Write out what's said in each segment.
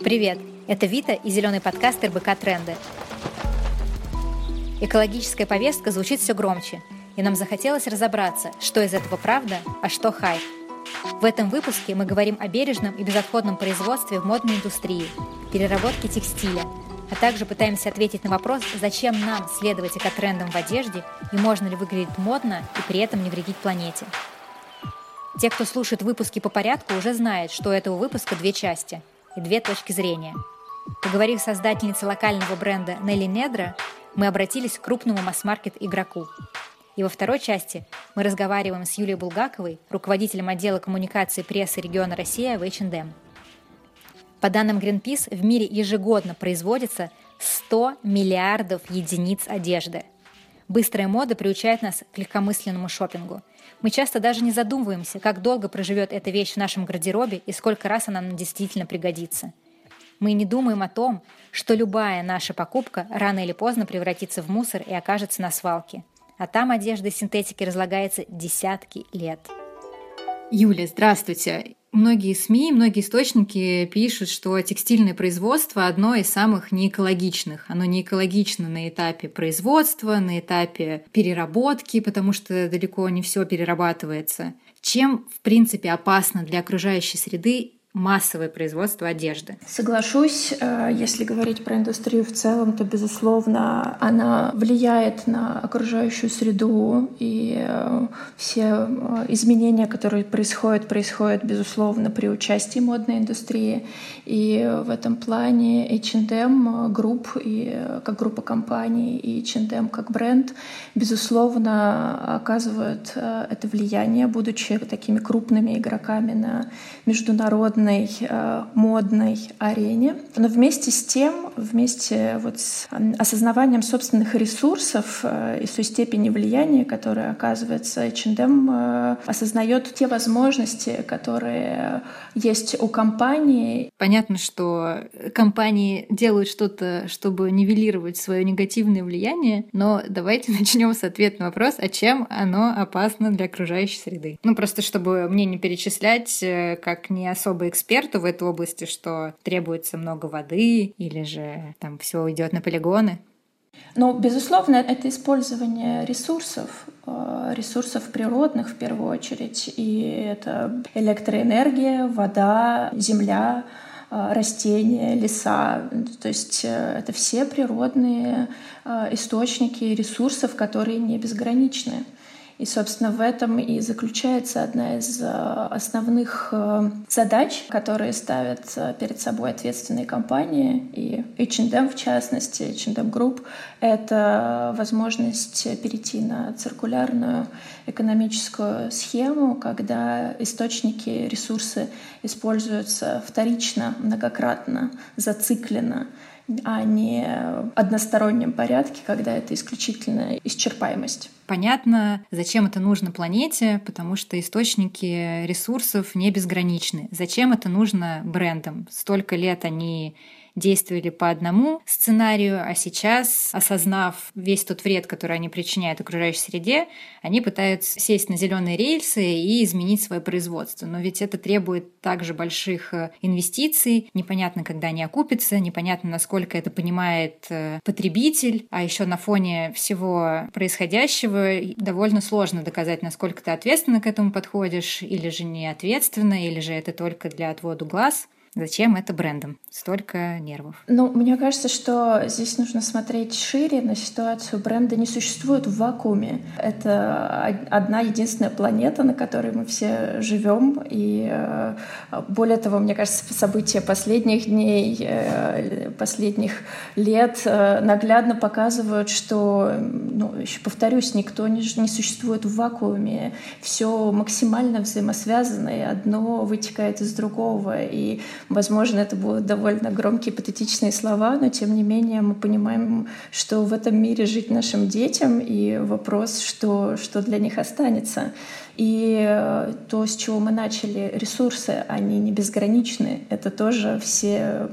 Привет! Это Вита и зеленый подкаст РБК «Тренды». Экологическая повестка звучит все громче, и нам захотелось разобраться, что из этого правда, а что хайп. В этом выпуске мы говорим о бережном и безотходном производстве в модной индустрии, переработке текстиля, а также пытаемся ответить на вопрос, зачем нам следовать экотрендам в одежде и можно ли выглядеть модно и при этом не вредить планете. Те, кто слушает выпуски по порядку, уже знают, что у этого выпуска две части и две точки зрения. Поговорив с создательницей локального бренда Нелли Недра, мы обратились к крупному масс-маркет игроку. И во второй части мы разговариваем с Юлией Булгаковой, руководителем отдела коммуникации прессы региона Россия в H&M. По данным Greenpeace, в мире ежегодно производится 100 миллиардов единиц одежды. Быстрая мода приучает нас к легкомысленному шопингу. Мы часто даже не задумываемся, как долго проживет эта вещь в нашем гардеробе и сколько раз она нам действительно пригодится. Мы не думаем о том, что любая наша покупка рано или поздно превратится в мусор и окажется на свалке. А там одежда из синтетики разлагается десятки лет. Юля, здравствуйте. Многие СМИ, многие источники пишут, что текстильное производство одно из самых неэкологичных. Оно не экологично на этапе производства, на этапе переработки, потому что далеко не все перерабатывается. Чем, в принципе, опасно для окружающей среды массовое производство одежды. Соглашусь, э, если говорить про индустрию в целом, то, безусловно, она влияет на окружающую среду, и э, все э, изменения, которые происходят, происходят, безусловно, при участии модной индустрии. И в этом плане H&M групп, и как группа компаний, и H&M как бренд, безусловно, оказывают это влияние, будучи такими крупными игроками на международной модной, э, модной арене. Но вместе с тем, вместе вот с осознаванием собственных ресурсов э, и той степени влияния, которое оказывается H&M, э, осознает те возможности, которые есть у компании. Понятно, что компании делают что-то, чтобы нивелировать свое негативное влияние, но давайте начнем с ответа на вопрос, а чем оно опасно для окружающей среды. Ну, просто чтобы мне не перечислять, как не особо эксперту в этой области, что требуется много воды или же там все идет на полигоны? Ну, безусловно, это использование ресурсов, э, ресурсов природных в первую очередь. И это электроэнергия, вода, земля, э, растения, леса. То есть э, это все природные источники ресурсов, которые не безграничны. И, собственно, в этом и заключается одна из э, основных э, задач, которые ставят э, перед собой ответственные компании, и H&M в частности, H&M Group, это возможность перейти на циркулярную экономическую схему, когда источники, ресурсы используются вторично, многократно, зацикленно, а не одностороннем порядке, когда это исключительно исчерпаемость. Понятно, зачем это нужно планете, потому что источники ресурсов не безграничны. Зачем это нужно брендам? Столько лет они действовали по одному сценарию, а сейчас, осознав весь тот вред, который они причиняют окружающей среде, они пытаются сесть на зеленые рельсы и изменить свое производство. Но ведь это требует также больших э, инвестиций, непонятно, когда они окупятся, непонятно, насколько это понимает э, потребитель, а еще на фоне всего происходящего довольно сложно доказать, насколько ты ответственно к этому подходишь, или же не ответственно, или же это только для отвода глаз. Зачем это брендом? Столько нервов. Ну, мне кажется, что здесь нужно смотреть шире на ситуацию. Бренда не существует в вакууме. Это одна единственная планета, на которой мы все живем. И э, более того, мне кажется, события последних дней, э, последних лет э, наглядно показывают, что, ну, еще повторюсь, никто не, не существует в вакууме. Все максимально взаимосвязано, и одно вытекает из другого. И Возможно, это будут довольно громкие, патетичные слова, но тем не менее мы понимаем, что в этом мире жить нашим детям, и вопрос, что, что для них останется. И э, то, с чего мы начали, ресурсы, они не безграничны. Это тоже все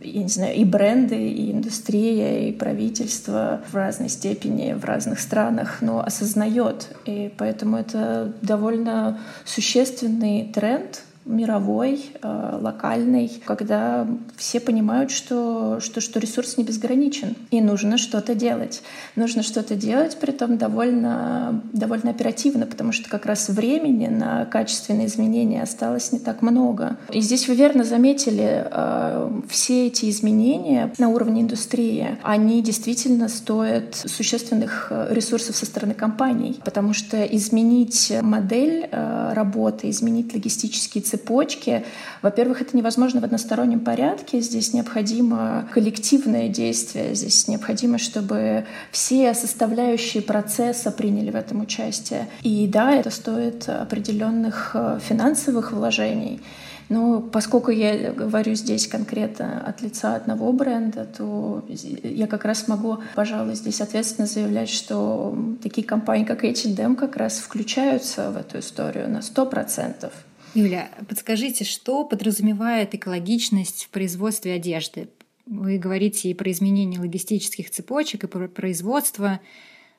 я не знаю, и бренды, и индустрия, и правительство в разной степени, в разных странах, но осознает. И поэтому это довольно существенный тренд, мировой, э, локальный, когда все понимают, что, что, что ресурс не безграничен, и нужно что-то делать. Нужно что-то делать, при том довольно, довольно оперативно, потому что как раз времени на качественные изменения осталось не так много. И здесь вы верно заметили, э, все эти изменения на уровне индустрии, они действительно стоят существенных э, ресурсов со стороны компаний, потому что изменить модель работы, изменить логистические цепи, цепочки. Во-первых, это невозможно в одностороннем порядке. Здесь необходимо коллективное действие. Здесь необходимо, чтобы все составляющие процесса приняли в этом участие. И да, это стоит определенных э, финансовых вложений. Но поскольку я говорю здесь конкретно от лица одного бренда, то я как раз могу, пожалуй, здесь ответственно заявлять, что такие компании, как H&M, как раз включаются в эту историю на сто процентов. Юля, подскажите, что подразумевает экологичность в производстве одежды? Вы говорите и про изменение логистических цепочек, и про производство,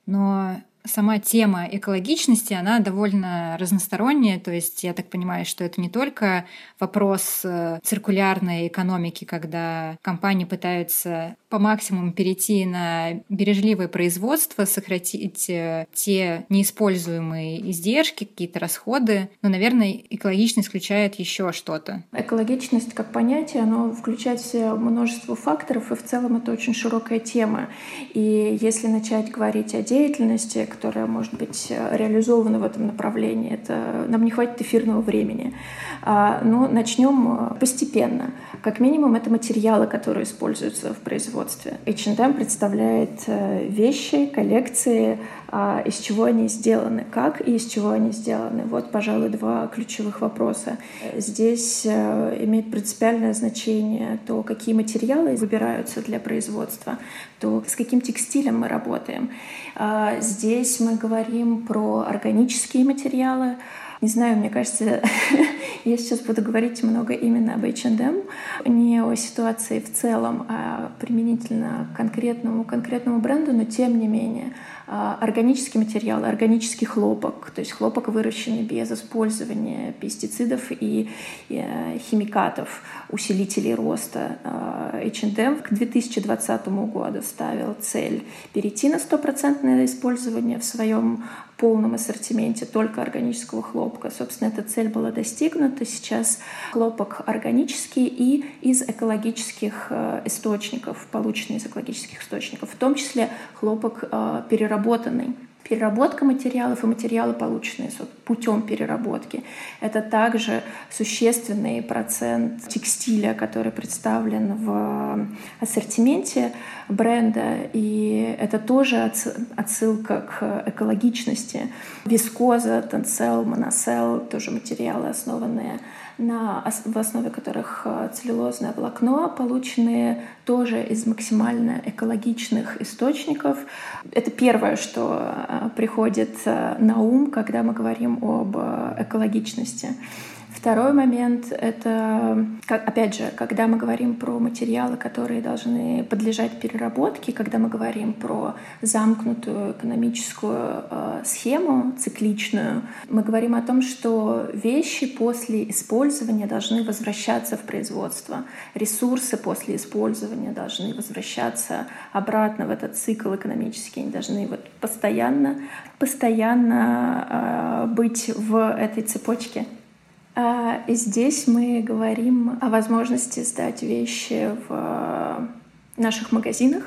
но сама тема экологичности, она довольно разносторонняя. То есть я так понимаю, что это не только вопрос э, циркулярной экономики, когда компании пытаются по максимуму перейти на бережливое производство, сократить э, те неиспользуемые издержки, какие-то расходы. Но, наверное, экологичность включает еще что-то. Экологичность как понятие, оно включает в себя множество факторов, и в целом это очень широкая тема. И если начать говорить о деятельности, которая может быть реализована в этом направлении, это нам не хватит эфирного времени. А, но начнем э, постепенно. Как минимум, это материалы, которые используются в производстве. H&M представляет э, вещи, коллекции, а, из чего они сделаны, как и из чего они сделаны. Вот, пожалуй, два ключевых вопроса. Здесь э, имеет принципиальное значение то, какие материалы выбираются для производства, то с каким текстилем мы работаем. А, здесь мы говорим про органические материалы, не знаю, мне кажется, я сейчас буду говорить много именно об H&M, не о ситуации в целом, а применительно к конкретному, конкретному бренду, но тем не менее. А, органические материалы, органический хлопок, то есть хлопок, выращенный без использования пестицидов и э, химикатов, усилителей роста. H&M к 2020 году ставил цель перейти на стопроцентное использование в своем полном ассортименте только органического хлопка. Собственно, эта цель была достигнута. Сейчас хлопок органический и из экологических э, источников, полученный из экологических источников, в том числе хлопок э, переработанный. Переработка материалов и материалы, полученные путем переработки. Это также существенный процент текстиля, который представлен в ассортименте бренда. И это тоже отсылка к экологичности. Вискоза, тенцел, моносел, тоже материалы, основанные на, в основе которых э, целлюлозное волокно, полученные тоже из максимально экологичных источников. Это первое, что э, приходит э, на ум, когда мы говорим об экологичности. Второй момент — это, опять же, когда мы говорим про материалы, которые должны подлежать переработке, когда мы говорим про замкнутую экономическую э, схему, цикличную, мы говорим о том, что вещи после использования должны возвращаться в производство, ресурсы после использования должны возвращаться обратно в этот цикл экономический, они должны вот постоянно, постоянно э, быть в этой цепочке. А, и здесь мы говорим о возможности сдать вещи в э, наших магазинах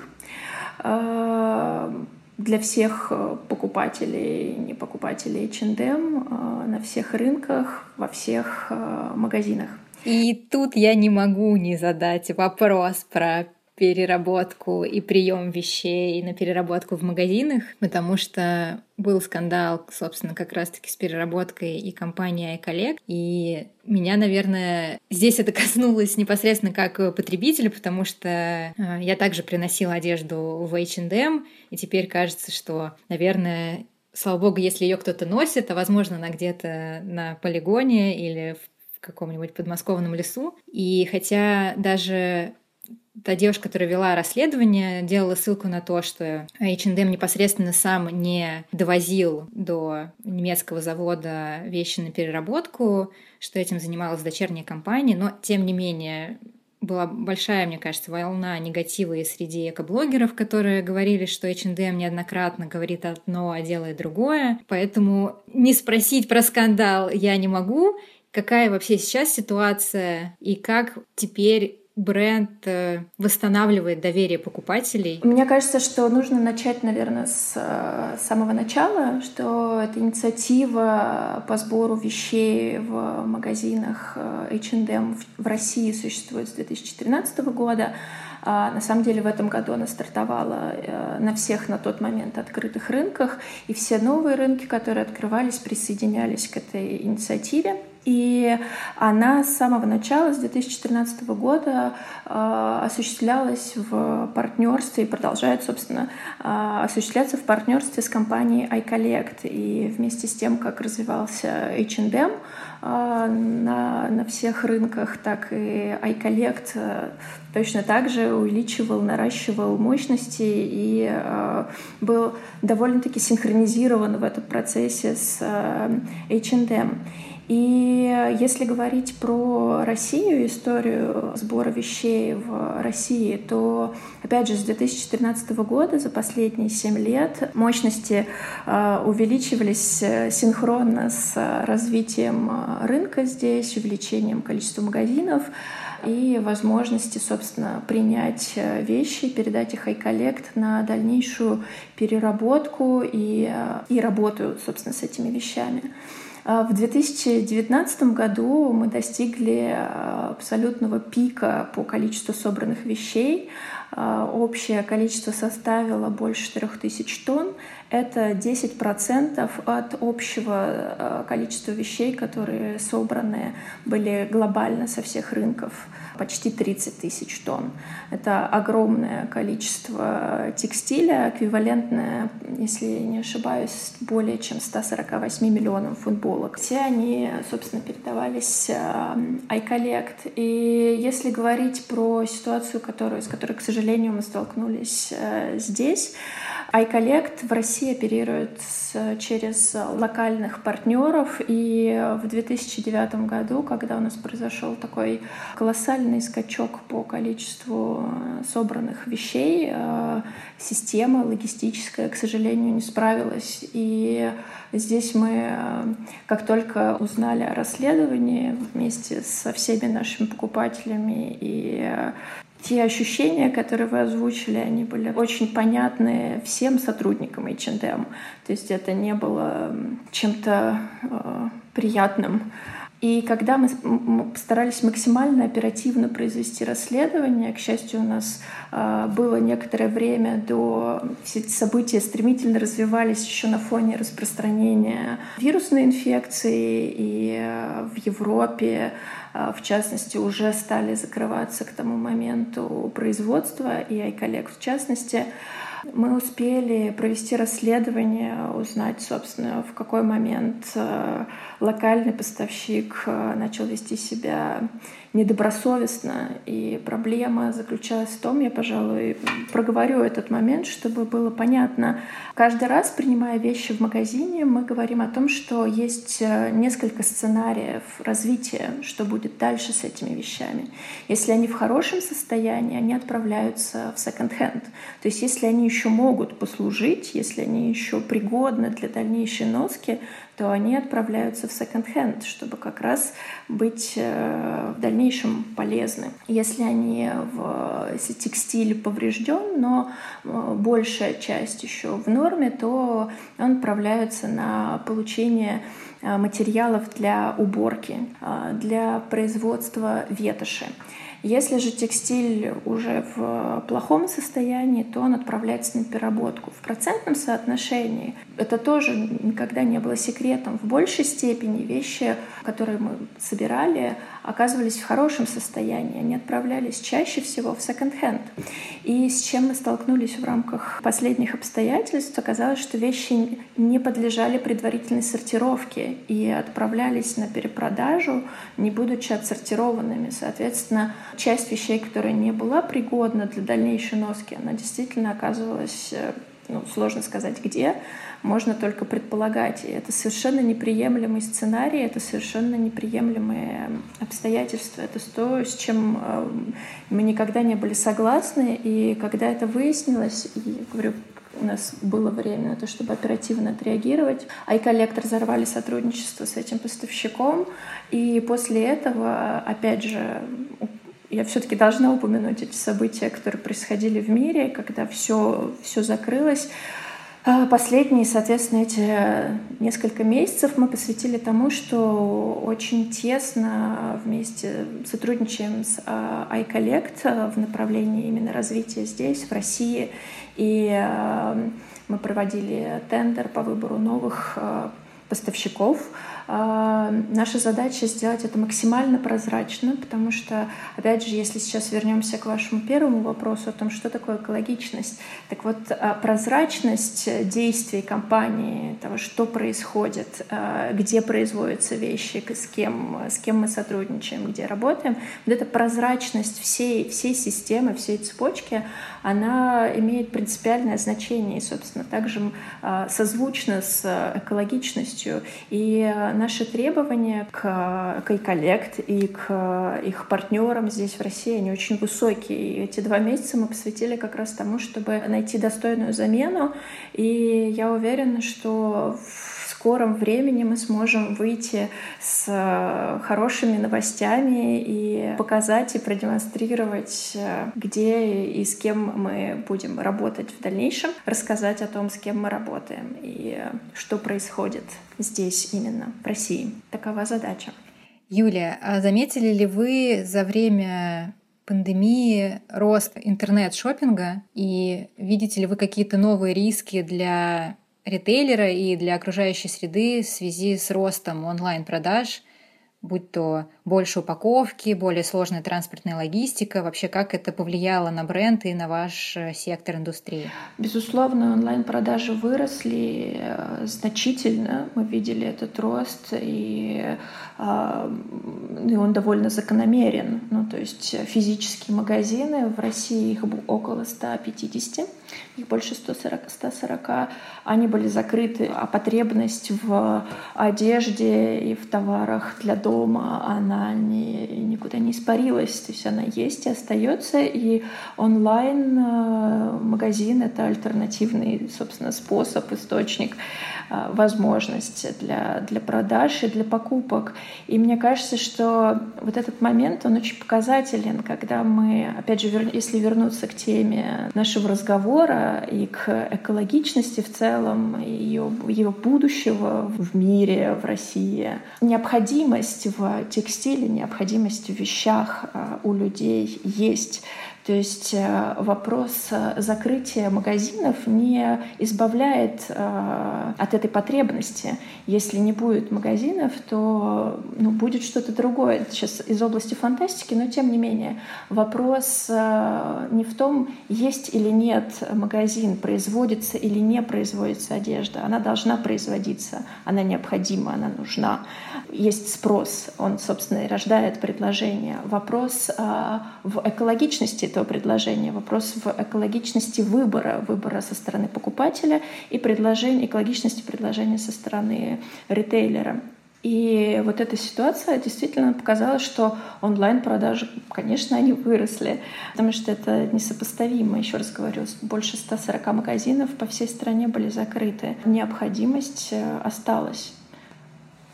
э, для всех э, покупателей, не покупателей H&M, на всех рынках, во всех магазинах. И тут я не могу не задать вопрос про переработку и прием вещей на переработку в магазинах, потому что был скандал, собственно, как раз-таки с переработкой и компанией iCollect. И меня, наверное, здесь это коснулось непосредственно как потребителя, потому что э, я также приносила одежду в H&M, и теперь кажется, что, наверное, слава богу, если ее кто-то носит, а возможно, она где-то на полигоне или в каком-нибудь подмосковном лесу. И хотя даже та девушка, которая вела расследование, делала ссылку на то, что H&M непосредственно сам не довозил до немецкого завода вещи на переработку, что этим занималась дочерняя компания, но тем не менее была большая, мне кажется, волна негатива и среди экоблогеров, которые говорили, что H&M неоднократно говорит одно, а делает другое. Поэтому не спросить про скандал я не могу. Какая вообще сейчас ситуация и как теперь бренд э, восстанавливает доверие покупателей? Мне кажется, что нужно начать, наверное, с э, самого начала, что эта инициатива по сбору вещей в магазинах H&M в России существует с 2013 года. А на самом деле в этом году она стартовала на всех на тот момент открытых рынках, и все новые рынки, которые открывались, присоединялись к этой инициативе. И она с самого начала, с 2014 года, э, осуществлялась в партнерстве и продолжает, собственно, э, осуществляться в партнерстве с компанией iCollect. И вместе с тем, как развивался H&M на, на всех рынках, так и iCollect точно так же увеличивал, наращивал мощности и был довольно-таки синхронизирован в этом процессе с H&M. И если говорить про Россию, историю сбора вещей в России, то, опять же, с 2014 года, за последние 7 лет, мощности э, увеличивались э, синхронно с развитием э, рынка здесь, увеличением количества магазинов и возможности, собственно, принять вещи, передать их iCollect на дальнейшую переработку и, и работу, собственно, с этими вещами. А, в 2019 году мы достигли а, абсолютного пика по количеству собранных вещей. А, общее количество составило больше 4000 тонн. Это 10% от общего количества вещей, которые собраны были глобально со всех рынков почти 30 тысяч тонн. Это огромное количество текстиля, эквивалентное, если не ошибаюсь, более чем 148 миллионам футболок. Все они, собственно, передавались э, iCollect. И если говорить про ситуацию, которую, с которой, к сожалению, мы столкнулись э, здесь, iCollect в России оперирует с, через локальных партнеров, и в 2009 году, когда у нас произошел такой колоссальный скачок по количеству э, собранных вещей, э, система логистическая, к сожалению, не справилась. И здесь мы, как только узнали о расследовании вместе со всеми нашими покупателями и те ощущения, которые вы озвучили, они были очень понятны всем сотрудникам H&M. То есть это не было чем-то э, приятным. И когда мы старались максимально оперативно произвести расследование, к счастью, у нас э, было некоторое время до... Все эти события стремительно развивались еще на фоне распространения вирусной инфекции и э, в Европе в частности, уже стали закрываться к тому моменту производства, и iCollect в частности, мы успели провести расследование, узнать, собственно, в какой момент э, локальный поставщик э, начал вести себя недобросовестно. И проблема заключалась в том, я, пожалуй, проговорю этот момент, чтобы было понятно. Каждый раз, принимая вещи в магазине, мы говорим о том, что есть э, несколько сценариев развития, что будет дальше с этими вещами. Если они в хорошем состоянии, они отправляются в секонд-хенд. То есть если они еще могут послужить, если они еще пригодны для дальнейшей носки, то они отправляются в секонд-хенд, чтобы как раз быть э, в дальнейшем полезны. Если они в если текстиль поврежден, но э, большая часть еще в норме, то он отправляется на получение э, материалов для уборки, для производства ветоши. Если же текстиль уже в плохом состоянии, то он отправляется на переработку. В процентном соотношении это тоже никогда не было секретом, в большей степени вещи, которые мы собирали, оказывались в хорошем состоянии. Они отправлялись чаще всего в секонд-хенд. И с чем мы столкнулись в рамках последних обстоятельств, оказалось, что вещи не подлежали предварительной сортировке и отправлялись на перепродажу, не будучи отсортированными. Соответственно, часть вещей, которая не была пригодна для дальнейшей носки, она действительно оказывалась э, ну, сложно сказать где, можно только предполагать. И это совершенно неприемлемый сценарий, это совершенно неприемлемые обстоятельства. Это то, с чем э, мы никогда не были согласны. И когда это выяснилось, и, говорю, у нас было время на то, чтобы оперативно отреагировать. iCollect разорвали сотрудничество с этим поставщиком, и после этого, опять же, я все-таки должна упомянуть эти события, которые происходили в мире, когда все, все закрылось. А последние, соответственно, эти несколько месяцев мы посвятили тому, что очень тесно вместе сотрудничаем с а, iCollect в направлении именно развития здесь, в России. И а, мы проводили тендер по выбору новых поставщиков, а, наша задача сделать это максимально прозрачно, потому что, опять же, если сейчас вернемся к вашему первому вопросу о том, что такое экологичность, так вот а, прозрачность действий компании, того, что происходит, а, где производятся вещи, с кем, с кем мы сотрудничаем, где работаем, вот эта прозрачность всей, всей системы, всей цепочки, она имеет принципиальное значение и, собственно, также созвучно с экологичностью. И наши требования к, к iCollect и к их партнерам здесь в России, они очень высокие. И эти два месяца мы посвятили как раз тому, чтобы найти достойную замену. И я уверена, что в скором времени мы сможем выйти с э, хорошими новостями и показать и продемонстрировать, э, где и с кем мы будем работать в дальнейшем, рассказать о том, с кем мы работаем и что происходит здесь именно, в России. Такова задача. Юлия, а заметили ли вы за время пандемии рост интернет-шопинга и видите ли вы какие-то новые риски для ритейлера и для окружающей среды в связи с ростом онлайн-продаж, будь то больше упаковки, более сложная транспортная логистика, вообще как это повлияло на бренд и на ваш э, сектор индустрии? Безусловно, онлайн-продажи выросли э, значительно. Мы видели этот рост, и, а, и он довольно закономерен. Ну, то есть физические магазины в России их около 150 их больше 140, 140, они были закрыты, а потребность в одежде и в товарах для дома, она не, никуда не испарилась, то есть она есть и остается, и онлайн-магазин — это альтернативный, собственно, способ, источник, э, возможность для, для продаж и для покупок. И мне кажется, что вот этот момент, он очень показателен, когда мы, опять же, если вернуться к теме нашего разговора, и к экологичности в целом, ее, ее будущего в мире, в России. Необходимость в текстиле, необходимость в вещах э, у людей есть. То есть э, вопрос э, закрытия магазинов не избавляет э, от этой потребности. Если не будет магазинов, то ну, будет что-то другое. Это сейчас из области фантастики, но тем не менее вопрос не в том, есть или нет магазин, производится или не производится одежда. Она должна производиться, она необходима, она нужна. Есть спрос, он, собственно, и рождает предложение. Вопрос в экологичности этого предложения. Вопрос в экологичности выбора, выбора со стороны покупателя и предложения, экологичности предложения со стороны ритейлера. И вот эта ситуация действительно показала, что онлайн-продажи, конечно, они выросли, потому что это несопоставимо, еще раз говорю, больше 140 магазинов по всей стране были закрыты. Необходимость э, осталась.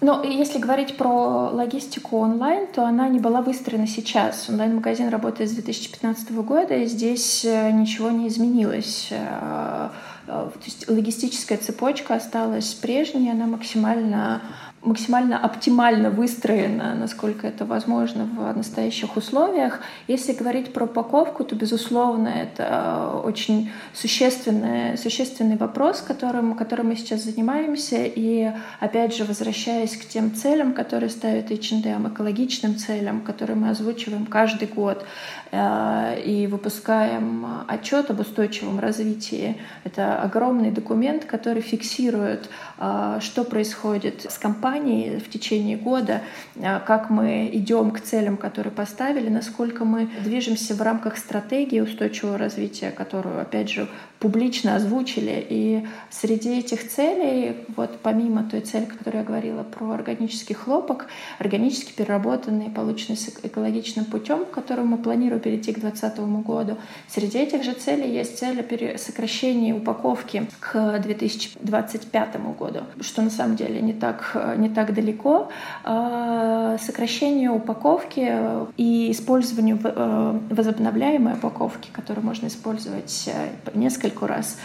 Но если говорить про логистику онлайн, то она не была выстроена сейчас. Онлайн-магазин работает с 2015 года, и здесь э, ничего не изменилось. Э, э, то есть логистическая цепочка осталась прежней, она максимально максимально оптимально выстроена, насколько это возможно в настоящих условиях. Если говорить про упаковку, то, безусловно, это очень существенный, существенный вопрос, которым, которым мы сейчас занимаемся. И, опять же, возвращаясь к тем целям, которые ставит H&M, экологичным целям, которые мы озвучиваем каждый год э, и выпускаем отчет об устойчивом развитии. Это огромный документ, который фиксирует, э, что происходит с компанией, в течение года, а, как мы идем к целям, которые поставили, насколько мы движемся в рамках стратегии устойчивого развития, которую, опять же, публично озвучили. И среди этих целей, вот помимо той цели, которую я говорила про органический хлопок, органически переработанный, полученный экологичным путем, к которому мы планируем перейти к 2020 году, среди этих же целей есть цель сокращения упаковки к 2025 году, что на самом деле не так, не так далеко. А, сокращение упаковки и использованию э, возобновляемой упаковки, которую можно использовать э, несколько раз,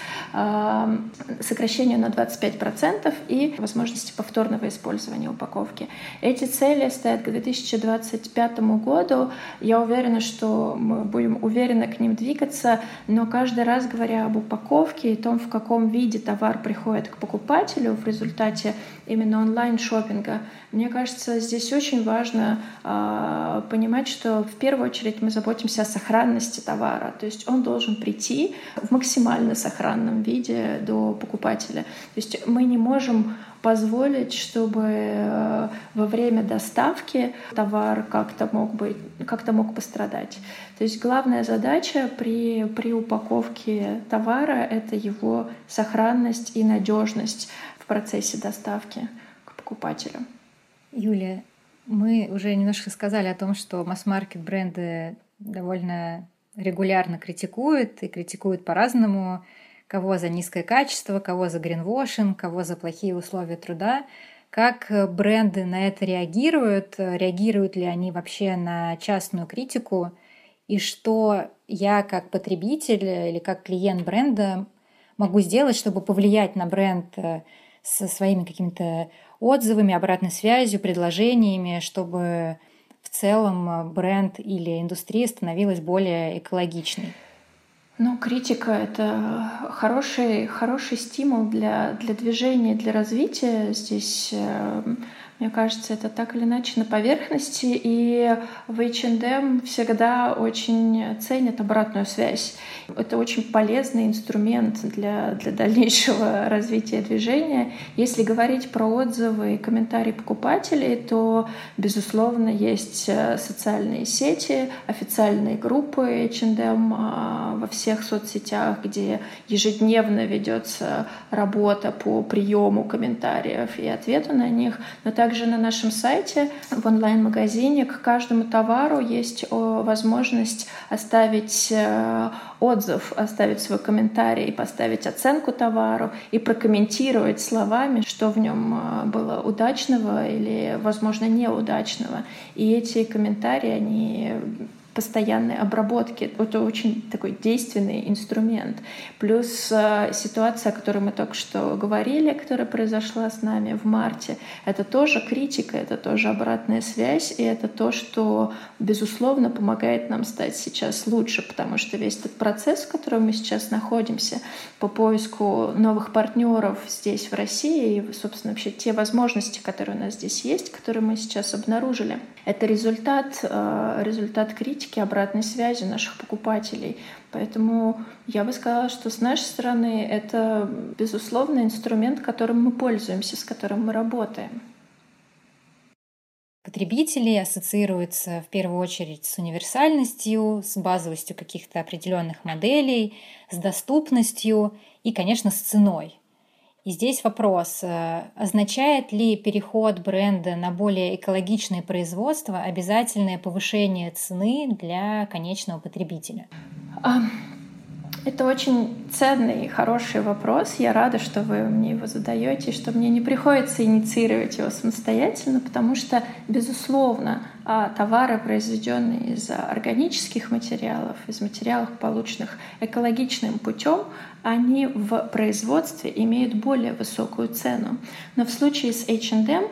сокращению на 25% и возможности повторного использования упаковки. Эти цели стоят к 2025 году. Я уверена, что мы будем уверенно к ним двигаться, но каждый раз говоря об упаковке и том, в каком виде товар приходит к покупателю в результате именно онлайн-шопинга, мне кажется, здесь очень важно э, понимать, что в первую очередь мы заботимся о сохранности товара. То есть он должен прийти в максимально сохранном виде до покупателя. То есть мы не можем позволить, чтобы э, во время доставки товар как-то мог быть, как-то мог пострадать. То есть главная задача при, при упаковке товара — это его сохранность и надежность в процессе доставки к покупателю. Юлия, мы уже немножко сказали о том, что масс-маркет бренды довольно регулярно критикуют и критикуют по-разному, кого за низкое качество, кого за гринвошинг, кого за плохие условия труда. Как бренды на это реагируют? Реагируют ли они вообще на частную критику? И что я как потребитель или как клиент бренда могу сделать, чтобы повлиять на бренд э, со своими какими-то отзывами, обратной связью, предложениями, чтобы в целом бренд или индустрия становилась более экологичной? Ну, критика — это хороший, хороший стимул для, для движения, для развития. Здесь э, мне кажется, это так или иначе на поверхности, и в H&M всегда очень ценят обратную связь. Это очень полезный инструмент для, для дальнейшего развития движения. Если говорить про отзывы и комментарии покупателей, то, безусловно, есть э, социальные сети, официальные группы H&M во всех соцсетях, где ежедневно ведется работа по приему комментариев и ответу на них, но также также на нашем сайте в онлайн-магазине к каждому товару есть возможность оставить э, отзыв, оставить свой комментарий, поставить оценку товару и прокомментировать словами, что в нем э, было удачного или, возможно, неудачного. И эти комментарии, они постоянной обработки. Это очень такой действенный инструмент. Плюс э, ситуация, о которой мы только что говорили, которая произошла с нами в марте, это тоже критика, это тоже обратная связь, и это то, что, безусловно, помогает нам стать сейчас лучше, потому что весь этот процесс, в котором мы сейчас находимся, по поиску новых партнеров здесь, в России, и, собственно, вообще те возможности, которые у нас здесь есть, которые мы сейчас обнаружили, это результат, э, результат критики, обратной связи наших покупателей. Поэтому я бы сказала, что с нашей стороны это, безусловно, инструмент, которым мы пользуемся, с которым мы работаем. Потребители ассоциируются в первую очередь с универсальностью, с базовостью каких-то определенных моделей, с доступностью и, конечно, с ценой. И здесь вопрос, э, означает ли переход бренда на более экологичное производство обязательное повышение цены для конечного потребителя? Это очень ценный и хороший вопрос. Я рада, что вы мне его задаете, что мне не приходится инициировать его самостоятельно, потому что, безусловно, товары, произведенные из органических материалов, из материалов, полученных экологичным путем, они в производстве имеют более высокую цену. Но в случае с H&M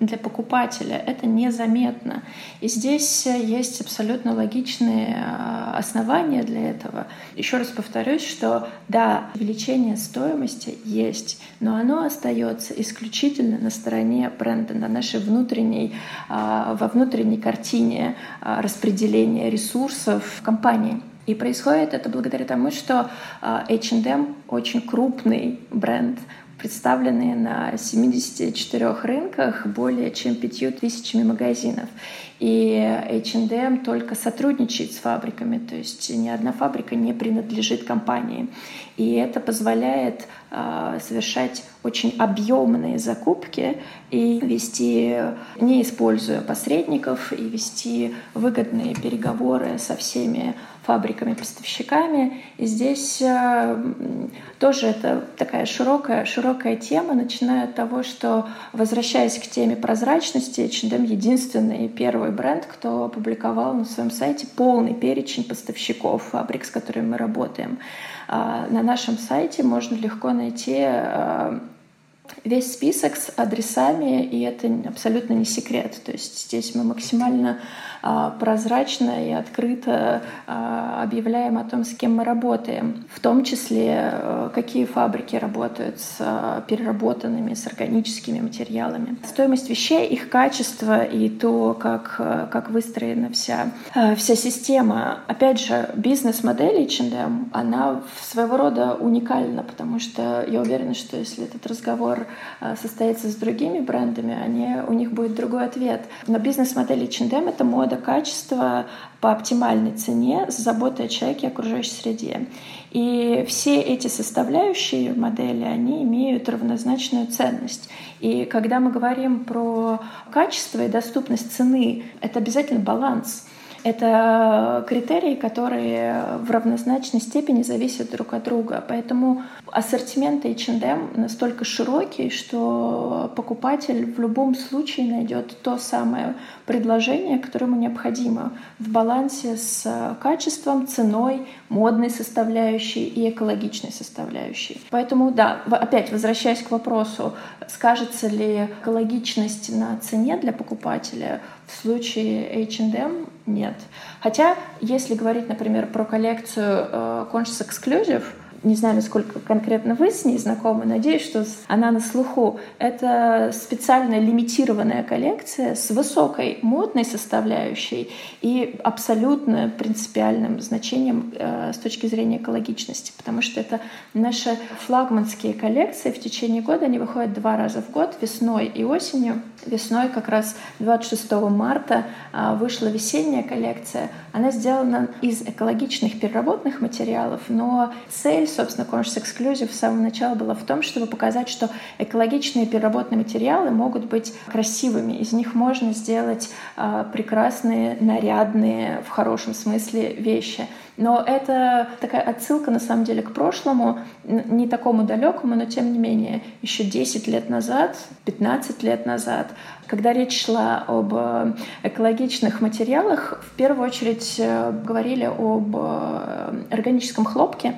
для покупателя это незаметно. И здесь есть абсолютно логичные а, основания для этого. Еще раз повторюсь, что да, увеличение стоимости есть, но оно остается исключительно на стороне бренда, на нашей внутренней, а, во внутренней картине а, распределения ресурсов в компании. И происходит это благодаря тому, что H&M очень крупный бренд, представленный на 74 рынках более чем 5 тысячами магазинов. И H&M только сотрудничает с фабриками, то есть ни одна фабрика не принадлежит компании. И это позволяет э, совершать очень объемные закупки и вести, не используя посредников, и вести выгодные переговоры со всеми фабриками-поставщиками. И здесь э, тоже это такая широкая, широкая тема, начиная от того, что, возвращаясь к теме прозрачности, H&M единственный первый бренд, кто опубликовал на своем сайте полный перечень поставщиков фабрик, с которыми мы работаем. А, на нашем сайте можно легко найти э, весь список с адресами, и это абсолютно не секрет. То есть здесь мы максимально а, прозрачно и открыто а, объявляем о том, с кем мы работаем. В том числе, э, какие фабрики работают с а, переработанными, с органическими материалами. Стоимость вещей, их качество и то, как, э, как выстроена вся, э, вся система. Опять же, бизнес-модель H&M, она своего рода уникальна, потому что я уверена, что если этот разговор состоится с другими брендами, они, у них будет другой ответ. Но бизнес-модель H&M — это мода года качества по оптимальной цене с заботой о человеке и окружающей среде. И все эти составляющие модели, они имеют равнозначную ценность. И когда мы говорим про качество и доступность цены, это обязательно баланс. Это критерии, которые в равнозначной степени зависят друг от друга. Поэтому ассортимент H&M настолько широкий, что покупатель в любом случае найдет то самое предложение, которое ему необходимо в балансе с качеством, ценой, модной составляющей и экологичной составляющей. Поэтому, да, опять возвращаясь к вопросу, скажется ли экологичность на цене для покупателя, в случае H&M нет. Хотя, если говорить, например, про коллекцию э, Conscious Exclusive, не знаю, насколько конкретно вы с ней знакомы, надеюсь, что она на слуху. Это специальная лимитированная коллекция с высокой модной составляющей и абсолютно принципиальным значением э, с точки зрения экологичности, потому что это наши флагманские коллекции. В течение года они выходят два раза в год, весной и осенью. Весной как раз 26 марта э, вышла весенняя коллекция. Она сделана из экологичных переработанных материалов, но цель собственно, Conscious Exclusive с самого начала была в том, чтобы показать, что экологичные переработанные материалы могут быть красивыми. Из них можно сделать э, прекрасные, нарядные, в хорошем смысле, вещи. Но это такая отсылка, на самом деле, к прошлому, не такому далекому, но тем не менее, еще 10 лет назад, 15 лет назад, когда речь шла об э, экологичных материалах, в первую очередь э, говорили об органическом хлопке,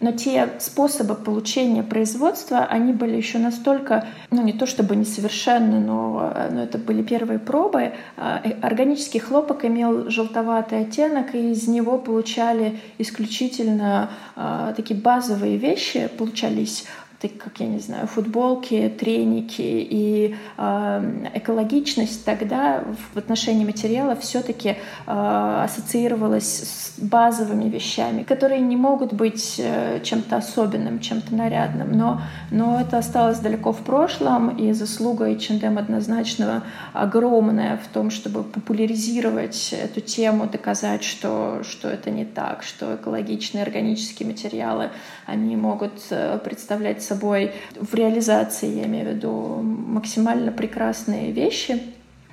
но те способы получения производства, они были еще настолько, ну не то чтобы несовершенны, но, но это были первые пробы. А, э, органический хлопок имел желтоватый оттенок, и из него получали исключительно э, такие базовые вещи, получались так как, я не знаю, футболки, треники и э, экологичность тогда в отношении материала все-таки э, ассоциировалась с базовыми вещами, которые не могут быть э, чем-то особенным, чем-то нарядным, но, но это осталось далеко в прошлом, и заслуга H&M однозначно огромная в том, чтобы популяризировать эту тему, доказать, что, что это не так, что экологичные органические материалы, они могут э, представлять собой в реализации, я имею в виду, максимально прекрасные вещи.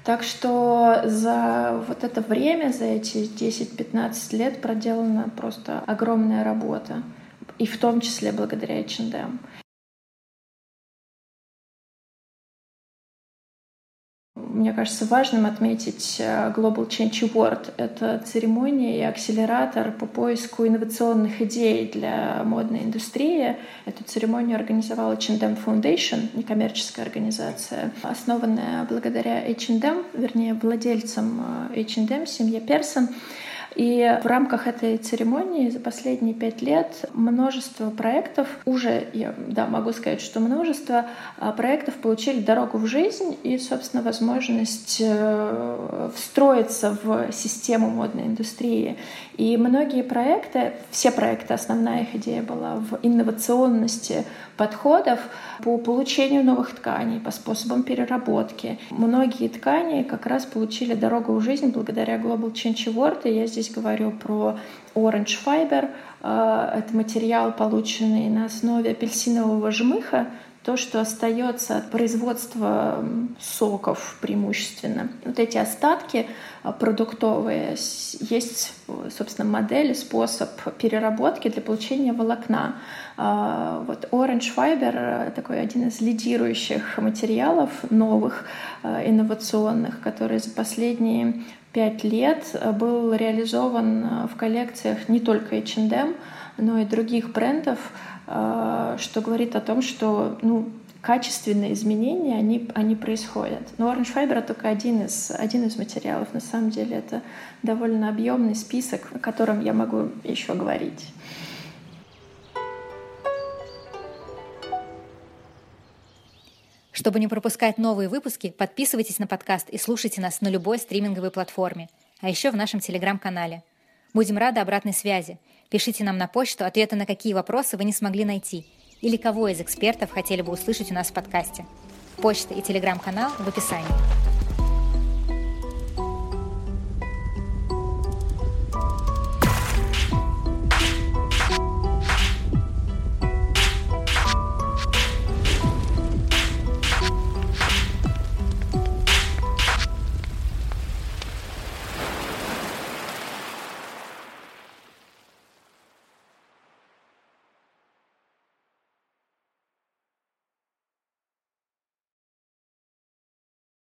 Так что за вот это время, за эти 10-15 лет проделана просто огромная работа. и в том числе благодаря H&M. Мне кажется важным отметить э, Global Change Award. Это церемония и акселератор по поиску инновационных идей для модной индустрии. Эту церемонию организовала H&M Foundation, некоммерческая организация, основанная благодаря H&M, вернее, владельцам H&M, семье Персон. И в рамках этой церемонии за последние пять лет множество проектов, уже я да, могу сказать, что множество а, проектов получили дорогу в жизнь и, собственно, возможность э, встроиться в систему модной индустрии. И многие проекты, все проекты, основная их идея была в инновационности подходов по получению новых тканей, по способам переработки. Многие ткани как раз получили дорогу в жизнь благодаря Global Change Award, и я здесь здесь говорю про Orange Fiber. А, это материал, полученный на основе апельсинового жмыха, то, что остается от производства соков преимущественно. Вот эти остатки а, продуктовые, есть, собственно, модель, способ переработки для получения волокна. А, вот Orange Fiber — такой один из лидирующих материалов новых, инновационных, которые за последние пять лет э, был реализован э, в коллекциях не только H&M, но и других брендов, э, что говорит о том, что ну, качественные изменения, они, они происходят. Но Orange Fiber — только один из, один из материалов. На самом деле это довольно объемный список, о котором я могу еще говорить. Чтобы не пропускать новые выпуски, подписывайтесь на подкаст и слушайте нас на любой стриминговой платформе, а еще в нашем телеграм-канале. Будем рады обратной связи. Пишите нам на почту ответы на какие вопросы вы не смогли найти или кого из экспертов хотели бы услышать у нас в подкасте. Почта и телеграм-канал в описании.